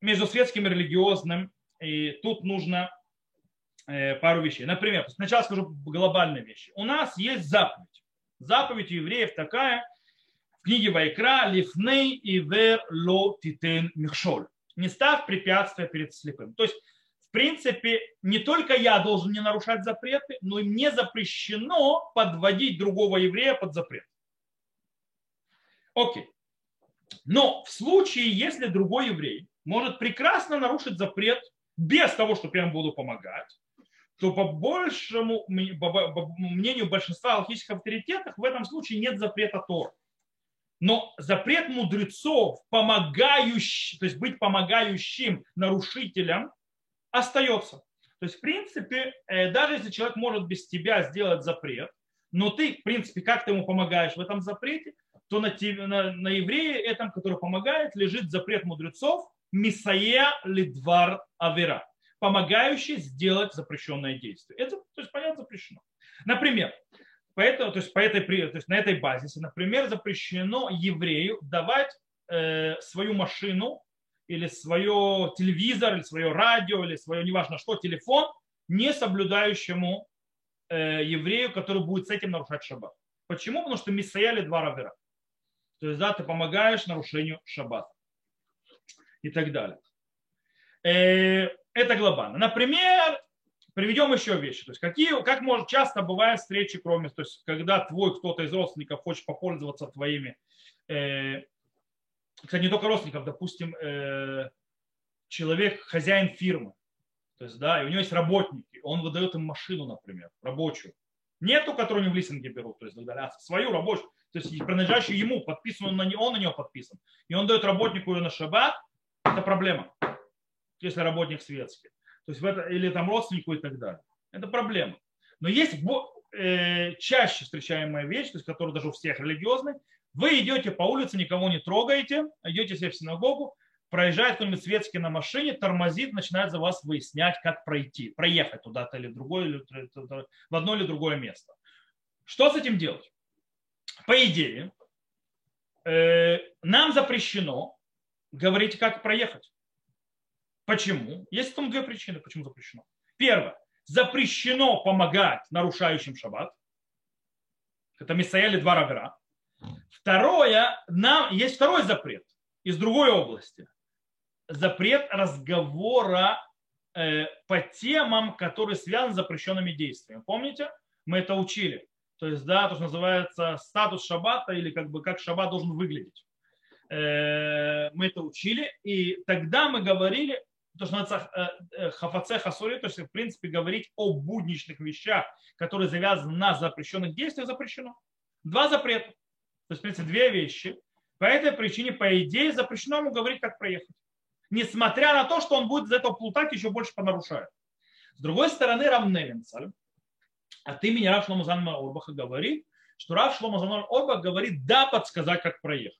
между светским и религиозным, и тут нужно пару вещей. Например, сначала скажу глобальные вещи. У нас есть заповедь. Заповедь у евреев такая, в книге Вайкра «Лифней ивер ло титен михшоль». Не ставь препятствия перед слепым. То есть, в принципе, не только я должен не нарушать запреты, но и мне запрещено подводить другого еврея под запрет. Окей. Но в случае, если другой еврей может прекрасно нарушить запрет без того, чтобы я ему буду помогать, то по большему мнению большинства алхимических авторитетов в этом случае нет запрета Тор. Но запрет мудрецов, помогающий, то есть быть помогающим нарушителям, остается. То есть, в принципе, э, даже если человек может без тебя сделать запрет, но ты, в принципе, как ты ему помогаешь в этом запрете, то на, на, на евреи этом, который помогает, лежит запрет мудрецов Мисая Лидвар Авера, помогающий сделать запрещенное действие. Это, то есть, понятно, запрещено. Например, поэтому, то есть, по этой, то есть на этой базисе, например, запрещено еврею давать э, свою машину или свое телевизор, или свое радио, или свое, неважно что, телефон, не соблюдающему э, еврею, который будет с этим нарушать шаббат. Почему? Потому что миссаяли два равера. То есть, да, ты помогаешь нарушению шаббата и так далее. Э, это глобально. Например, приведем еще вещи. То есть какие, как может часто бывает встречи, кроме, то есть когда твой кто-то из родственников хочет попользоваться твоими, э, кстати, не только родственников, допустим, э, человек, хозяин фирмы, то есть, да, и у него есть работники, он выдает им машину, например, рабочую. Не ту, которую они в лизинге берут, то есть, а свою рабочую, то есть принадлежащую ему, подписан он на, он на него подписан. И он дает работнику ее на шаббат, это проблема, если работник светский. То есть в это, или там родственнику и так далее. Это проблема. Но есть э, чаще встречаемая вещь, то есть, которая даже у всех религиозная. Вы идете по улице, никого не трогаете, идете себе в синагогу, проезжает кто-нибудь светский на машине, тормозит, начинает за вас выяснять, как пройти, проехать туда-то или другое, или в одно или другое место. Что с этим делать? По идее, э, нам запрещено говорить, как проехать. Почему? Есть там две причины, почему запрещено. Первое. Запрещено помогать нарушающим шаббат. Это Мисаэли два равера. Второе, нам есть второй запрет из другой области. Запрет разговора э, по темам, которые связаны с запрещенными действиями. Помните? Мы это учили. То есть, да, то, что называется статус шаббата или как бы как шаббат должен выглядеть. Э, мы это учили, и тогда мы говорили, то, что называется э, э, хафаце хасури, то есть, в принципе, говорить о будничных вещах, которые завязаны на запрещенных действиях, запрещено. Два запрета. То есть, в принципе, две вещи. По этой причине, по идее, запрещено ему говорить, как проехать. Несмотря на то, что он будет из этого плутать, еще больше понарушает. С другой стороны, Равневенцаль от имени Рав Шломазана Орбаха говорит, что Рав Шломазан Орбах говорит, да, подсказать, как проехать.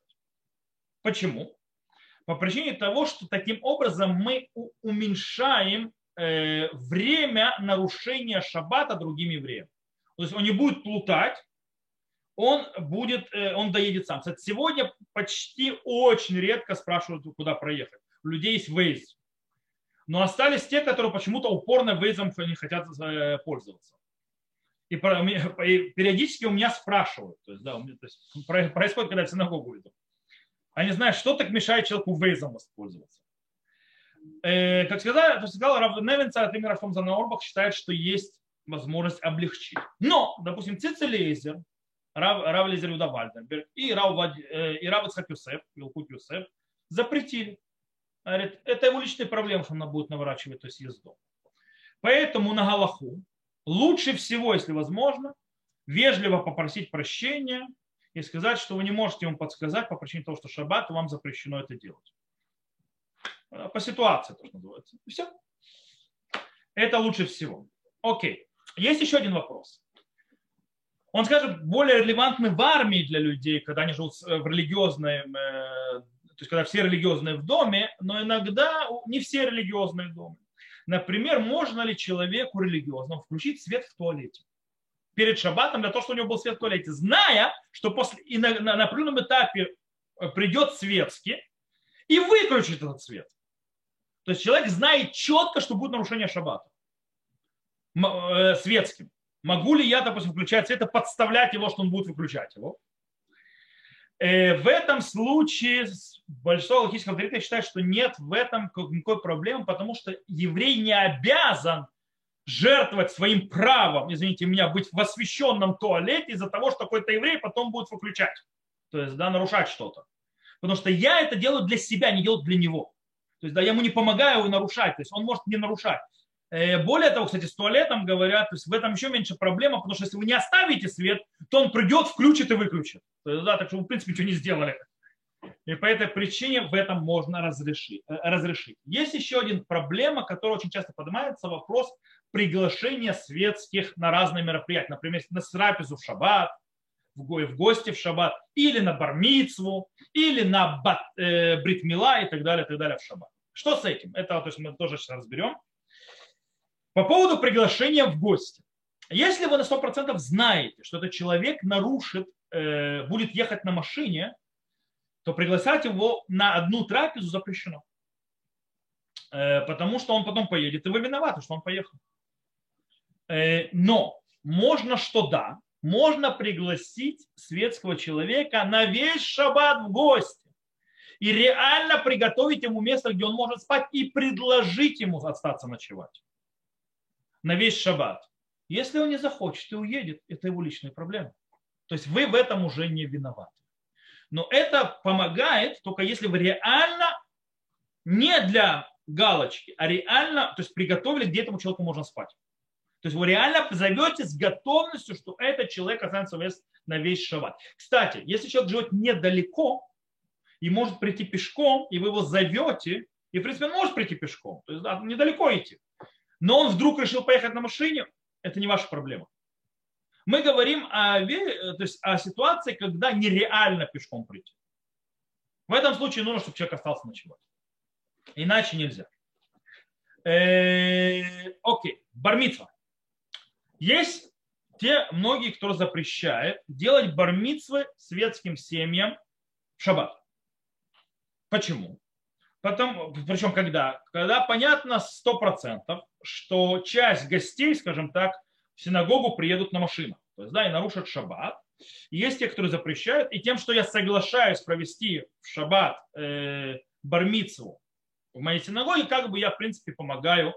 Почему? По причине того, что таким образом мы уменьшаем э, время нарушения шаббата другим евреям. То есть он не будет плутать, он, будет, э, он доедет сам. Кстати, сегодня почти очень редко спрашивают, куда проехать. У людей есть Waze. Но остались те, которые почему-то упорно Waze не хотят э, пользоваться. И периодически у меня спрашивают. То есть, да, то есть происходит, когда я в синагогу иду. Они знают, что так мешает человеку вейзом воспользоваться. Э, как сказал, как сказал Рав Невинца от имени Рафамзана Орбах считает, что есть возможность облегчить. Но, допустим, Цицелезер, Рав, Рав Лезер Юда Вальденберг и Рав, э, и Рав Ицхак Юсеф, Вилкут Юсеф, запретили. Говорит, это его личные проблемы, что она будет наворачивать то есть езду. Поэтому на Галаху лучше всего, если возможно, вежливо попросить прощения и сказать, что вы не можете ему подсказать по причине того, что шаббат, вам запрещено это делать. Э, по ситуации, то, что называется. Все. Это лучше всего. Окей. Есть еще один вопрос. Он скажет, более релевантный в армии для людей, когда они живут э, в религиозной, э, то есть когда все религиозные в доме, но иногда не все религиозные в доме. Например, можно ли человеку религиозному включить свет в туалете? Перед шаббатом для того, чтобы у него был свет в туалете, зная, что после, и на, на, на определенном этапе э, придет светский и выключит этот свет. То есть человек знает четко, что будет нарушение шаббата э, светским. Могу ли я, допустим, включать свет и подставлять его, что он будет выключать его? Э, в этом случае большинство логических авторитетов считает, что нет в этом никакой проблемы, потому что еврей не обязан жертвовать своим правом, извините меня, быть в освященном туалете из-за того, что какой-то еврей потом будет выключать. То есть, да, нарушать что-то. Потому что я это делаю для себя, не делаю для него. То есть, да, я ему не помогаю нарушать. То есть, он может не нарушать. Э, более того, кстати, с туалетом говорят, то есть в этом еще меньше проблема, потому что если вы не оставите свет, то он придет, включит и выключит. То есть, да, так что вы, в принципе, ничего не сделали. И по этой причине в этом можно разрешить. Э, разрешить. Есть еще один проблема, которая очень часто поднимается, вопрос приглашения светских на разные мероприятия. Например, на трапезу в шаббат, в гости в шаббат, или на бармицву, или на бат, э, бритмила и так далее, и так далее в шаббат. Что с этим? Это то есть мы тоже сейчас разберем. По поводу приглашения в гости. Если вы на 100% знаете, что этот человек нарушит, э, будет ехать на машине, то приглашать его на одну трапезу запрещено. Э, потому что он потом поедет, и вы виноваты, что он поехал. Э, но можно что да, можно пригласить светского человека на весь шаббат в гости и реально приготовить ему место, где он может спать, и предложить ему остаться ночевать на весь шаббат. Если он не захочет и уедет, это его личная проблема. То есть вы в этом уже не виноваты. Но это помогает только если вы реально не для галочки, а реально, то есть приготовили, где этому человеку можно спать. То есть вы реально зовете с готовностью, что этот человек останется на весь шаббат. Кстати, если человек живет недалеко и может прийти пешком, и вы его зовете, и в принципе он может прийти пешком, то есть да, недалеко идти, но он вдруг решил поехать на машине, это не ваша проблема. Мы говорим о, то есть о ситуации, когда нереально пешком прийти. В этом случае нужно, чтобы человек остался ночевать. Иначе нельзя. Э, окей, бармитва. Есть те многие, кто запрещает делать бармитвы светским семьям в шаббат. Почему? Потом, причем когда? Когда понятно сто процентов, что часть гостей, скажем так, в синагогу приедут на машинах. То есть, да, и нарушат шаббат. Есть те, которые запрещают. И тем, что я соглашаюсь провести в шаббат э, бармицу в моей синагоге, как бы я, в принципе, помогаю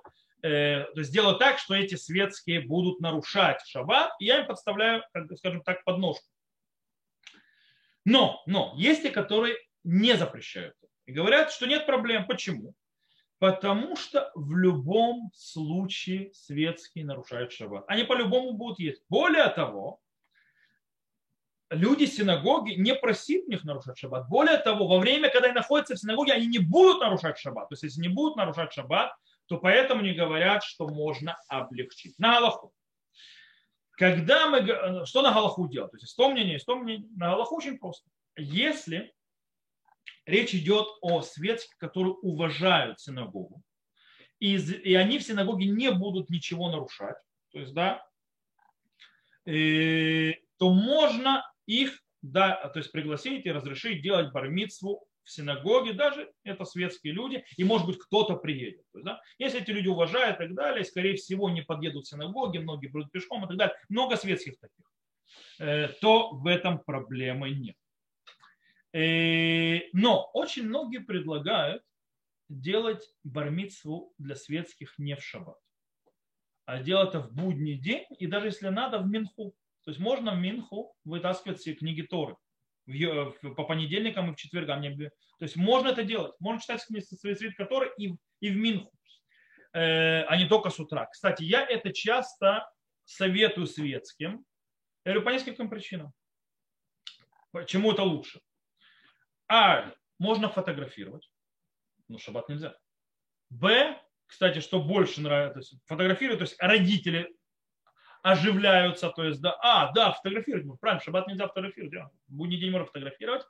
э, делаю так, что эти светские будут нарушать шаббат, и я им подставляю, скажем так, подножку. Но, но есть те, которые не запрещают. И говорят, что нет проблем. Почему? Потому что в любом случае светские нарушают шаббат. Они по-любому будут есть. Более того, люди синагоги не просит них нарушать шаббат. Более того, во время, когда они находятся в синагоге, они не будут нарушать шаббат. То есть, если не будут нарушать шаббат, то поэтому не говорят, что можно облегчить. На Галаху. Когда мы, что на Галаху делать? То есть, есть то мнение, есть то мнение. На Галаху очень просто. Если речь идет о светских, которые уважают синагогу, и, и они в синагоге не будут ничего нарушать, то есть, да, э, то можно их да, то есть пригласить и разрешить делать бармитсву в синагоге, даже это светские люди, и может быть кто-то приедет. Есть, да, если эти люди уважают и так далее, скорее всего не подъедут в синагоги, многие будут пешком и так далее, много светских таких, э, то в этом проблемы нет. Э, но очень многие предлагают делать бармитсву для светских не в шаббат, а делать это в будний день, и даже если надо, в Минху. То есть можно в Минху вытаскивать все книги Торы по понедельникам и в четвергам. То есть можно это делать. Можно читать свет который и, и в Минху, э, а не только с утра. Кстати, я это часто советую светским. Я говорю по нескольким причинам. Почему это лучше? А, можно фотографировать. Но шаббат нельзя. Б, кстати, что больше нравится, фотографировать, то есть родители оживляются, то есть, да, а, да, фотографировать, правильно, шаббат нельзя фотографировать, да, в будний день можно фотографировать.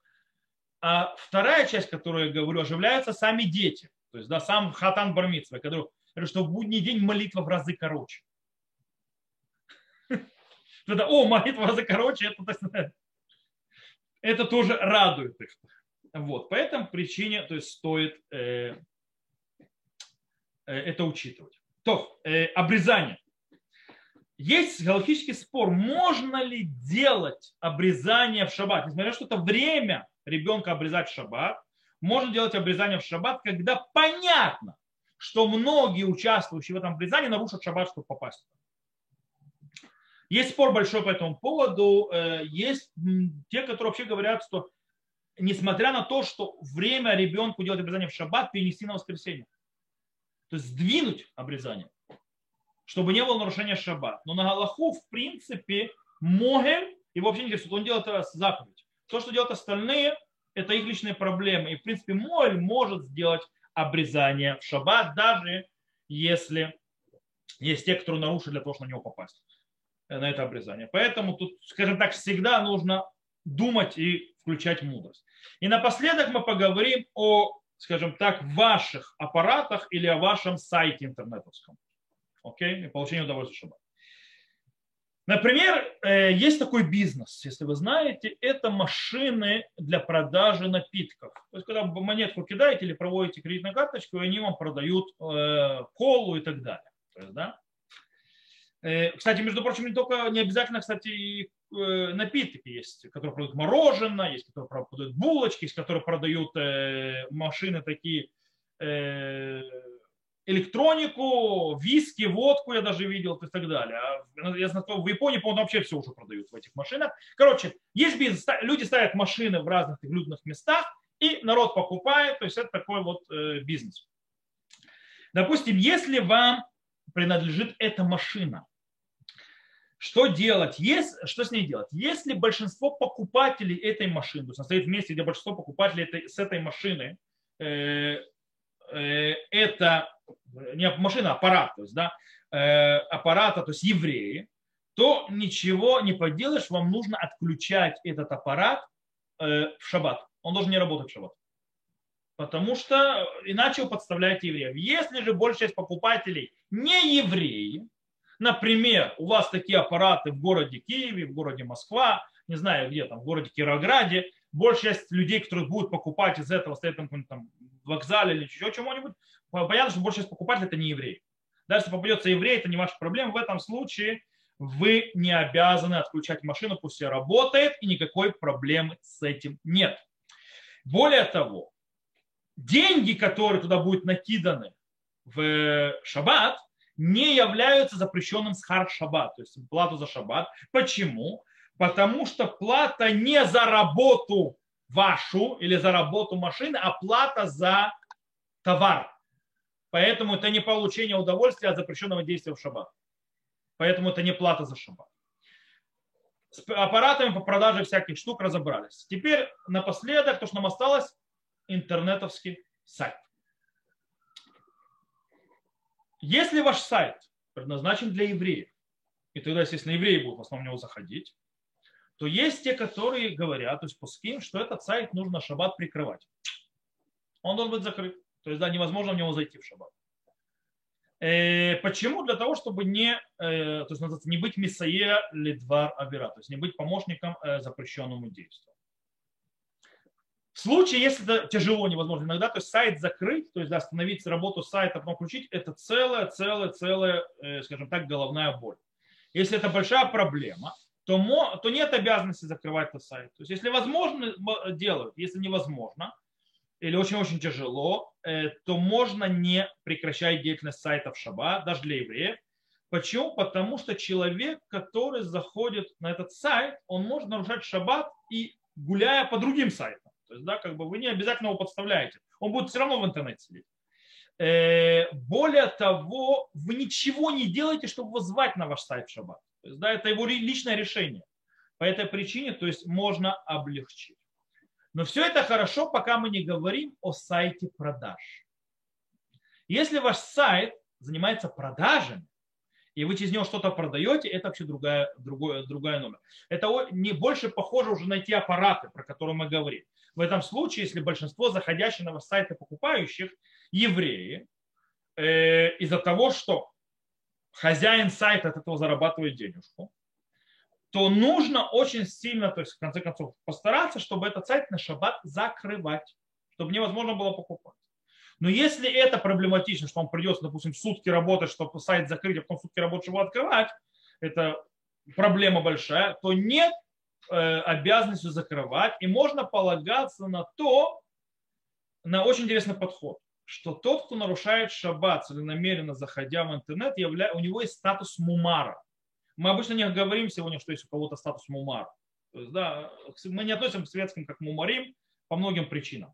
А вторая часть, которую я говорю, оживляются сами дети, то есть, да, сам хатан бармитсва, который говорю, что в будний день молитва в разы короче. *laughs* Тогда, о, молитва в разы короче, это, *laughs* это тоже радует их. Вот, по этому причине то есть, стоит э, э, это учитывать. То, э, обрезание. Есть галактический спор, можно ли делать обрезание в шаббат. Несмотря на что это время ребенка обрезать в шаббат, можно делать обрезание в шаббат, когда понятно, что многие участвующие в этом обрезании нарушат шаббат, чтобы попасть. Есть спор большой по этому поводу. Э, есть те, которые вообще говорят, что несмотря на то, что время ребенку делать обрезание в шаббат, перенести на воскресенье. То есть сдвинуть обрезание. Чтобы не было нарушения шаббат. Но на Галаху, в принципе, Могель, и вообще не интересует, он делает заповедь. То, что делают остальные, это их личные проблемы. И, в принципе, Могель может сделать обрезание в шаббат, даже если есть те, которые нарушили для того, чтобы на него попасть, э, на это обрезание. Поэтому тут, скажем так, всегда нужно думать и включать мудрость. И напоследок мы поговорим о, скажем так, ваших аппаратах или о вашем сайте интернетовском. Окей? И получению удовольствия шаббат. Например, э, есть такой бизнес, если вы знаете, это машины для продажи напитков. То есть, когда монетку кидаете или проводите кредитную карточку, они вам продают э, колу и так далее. То есть, да? Э, кстати, между прочим, не только не обязательно, кстати, напитки есть, которые продают мороженое, есть, которые продают булочки, есть, которые продают машины такие электронику, виски, водку я даже видел и так далее. А я знаю, в Японии, по-моему, вообще все уже продают в этих машинах. Короче, есть бизнес, люди ставят машины в разных людных местах, и народ покупает, то есть это такой вот э, бизнес. Допустим, если вам принадлежит эта машина, что делать? Есть, что с ней делать? Если большинство покупателей этой машины, то есть стоит в месте, где большинство покупателей этой, с этой машины, э, э, это не машина, а аппарат, то есть, да, э, аппарата, то есть евреи, то ничего не поделаешь, вам нужно отключать этот аппарат э, в шаббат. Он должен не работать в шаббат. Потому что иначе вы подставляете евреев. Если же большая часть покупателей не евреи, например, у вас такие аппараты в городе Киеве, в городе Москва, не знаю где там, в городе Кирограде, большая часть людей, которые будут покупать из этого, стоят там, там вокзале или еще чего-нибудь, понятно, что большая часть покупателей это не евреи. Даже если попадется еврей, это не ваша проблема. В этом случае вы не обязаны отключать машину, пусть все работает, и никакой проблемы с этим нет. Более того, деньги, которые туда будут накиданы в шаббат, не являются запрещенным с хар шаббат, то есть плату за шаббат. Почему? Потому что плата не за работу вашу или за работу машины, а плата за товар. Поэтому это не получение удовольствия от запрещенного действия в шаббат. Поэтому это не плата за шаббат. С аппаратами по продаже всяких штук разобрались. Теперь напоследок, то, что нам осталось, интернетовский сайт. Если ваш сайт предназначен для евреев, и тогда, естественно, евреи будут в основном в него заходить, то есть те, которые говорят, то есть пуским, что этот сайт нужно шаббат прикрывать. Он должен быть закрыт. То есть, да, невозможно в него зайти в шаббат. Э, почему? Для того, чтобы не, э, то есть, не быть миссае лидвар авера, то есть не быть помощником э, запрещенному действию. В случае, если это тяжело, невозможно иногда, то есть сайт закрыть, то есть да, остановить работу сайта, потом включить, это целая, целая, целая, скажем так, головная боль. Если это большая проблема, то, то нет обязанности закрывать этот сайт. То есть если возможно, делают, если невозможно, или очень-очень тяжело, э, то можно не прекращать деятельность сайта в шаббат, даже для евреев. Почему? Потому что человек, который заходит на этот сайт, он может нарушать шаббат и гуляя по другим сайтам. То есть, да, как бы вы не обязательно его подставляете. Он будет все равно в интернете сидеть. Э, более того, вы ничего не делаете, чтобы вызвать на ваш сайт в шаббат. То есть, да, это его личное решение. По этой причине, то есть можно облегчить. Но все это хорошо, пока мы не говорим о сайте продаж. Если ваш сайт занимается продажами, и вы через него что-то продаете, это вообще другая, другой, другая номер. Это не больше похоже уже на те аппараты, про которые мы говорим. В этом случае, если большинство заходящих на ваш сайт и покупающих евреи, э, из-за того, что хозяин сайта от этого зарабатывает денежку, то нужно очень сильно, то есть в конце концов, постараться, чтобы этот сайт на шаббат закрывать, чтобы невозможно было покупать. Но если это проблематично, что вам придется, допустим, сутки работать, чтобы сайт закрыть, а потом сутки работать, чтобы открывать, это проблема большая, то нет э, обязанности закрывать, и можно полагаться на то, на очень интересный подход, что тот, кто нарушает шаббат, целенамеренно заходя в интернет, явля... у него есть статус мумара. Мы обычно не говорим сегодня, что есть у кого-то статус мумар. То есть, да, мы не относим к светским как мумарим по многим причинам.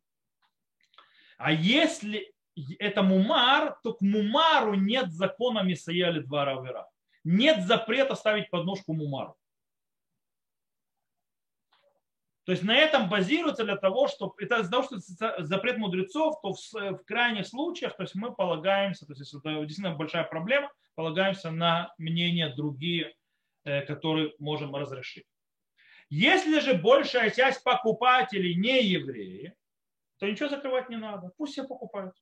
А если это мумар, то к мумару нет закона Мисая или два равера. Нет запрета ставить подножку мумару. То есть на этом базируется для того, что это из-за того, что запрет мудрецов, то в, в крайних случаях, то есть мы полагаемся, то есть это действительно большая проблема, полагаемся на мнения другие, э, которые можем разрешить. Если же большая часть покупателей не евреи, то ничего закрывать не надо, пусть все покупают.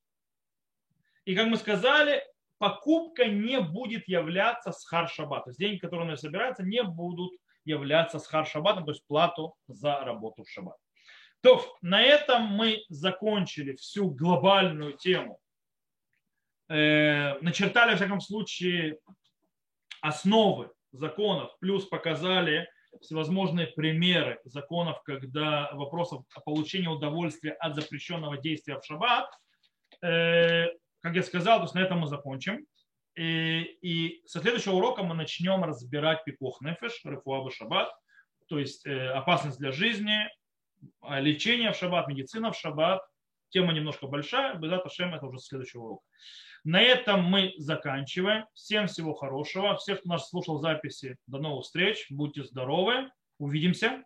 И как мы сказали, покупка не будет являться с харшаба. То есть деньги, которые у нас собираются, не будут являться с харшабатом, то есть плату за работу в шаббат. То, на этом мы закончили всю глобальную тему. Э, начертали, в всяком случае, основы законов, плюс показали всевозможные примеры законов, когда вопросов о получении удовольствия от запрещенного действия в шаббат. Э, как я сказал, то есть на этом мы закончим. И, и со следующего урока мы начнем разбирать пикох нефеш, рефуаба шаббат, то есть э, опасность для жизни, а, лечение в шаббат, медицина в шаббат. Тема немножко большая, Безат Ашем, это уже следующий урок. На этом мы заканчиваем. Всем всего хорошего. Всех, кто нас слушал записи, до новых встреч. Будьте здоровы. Увидимся.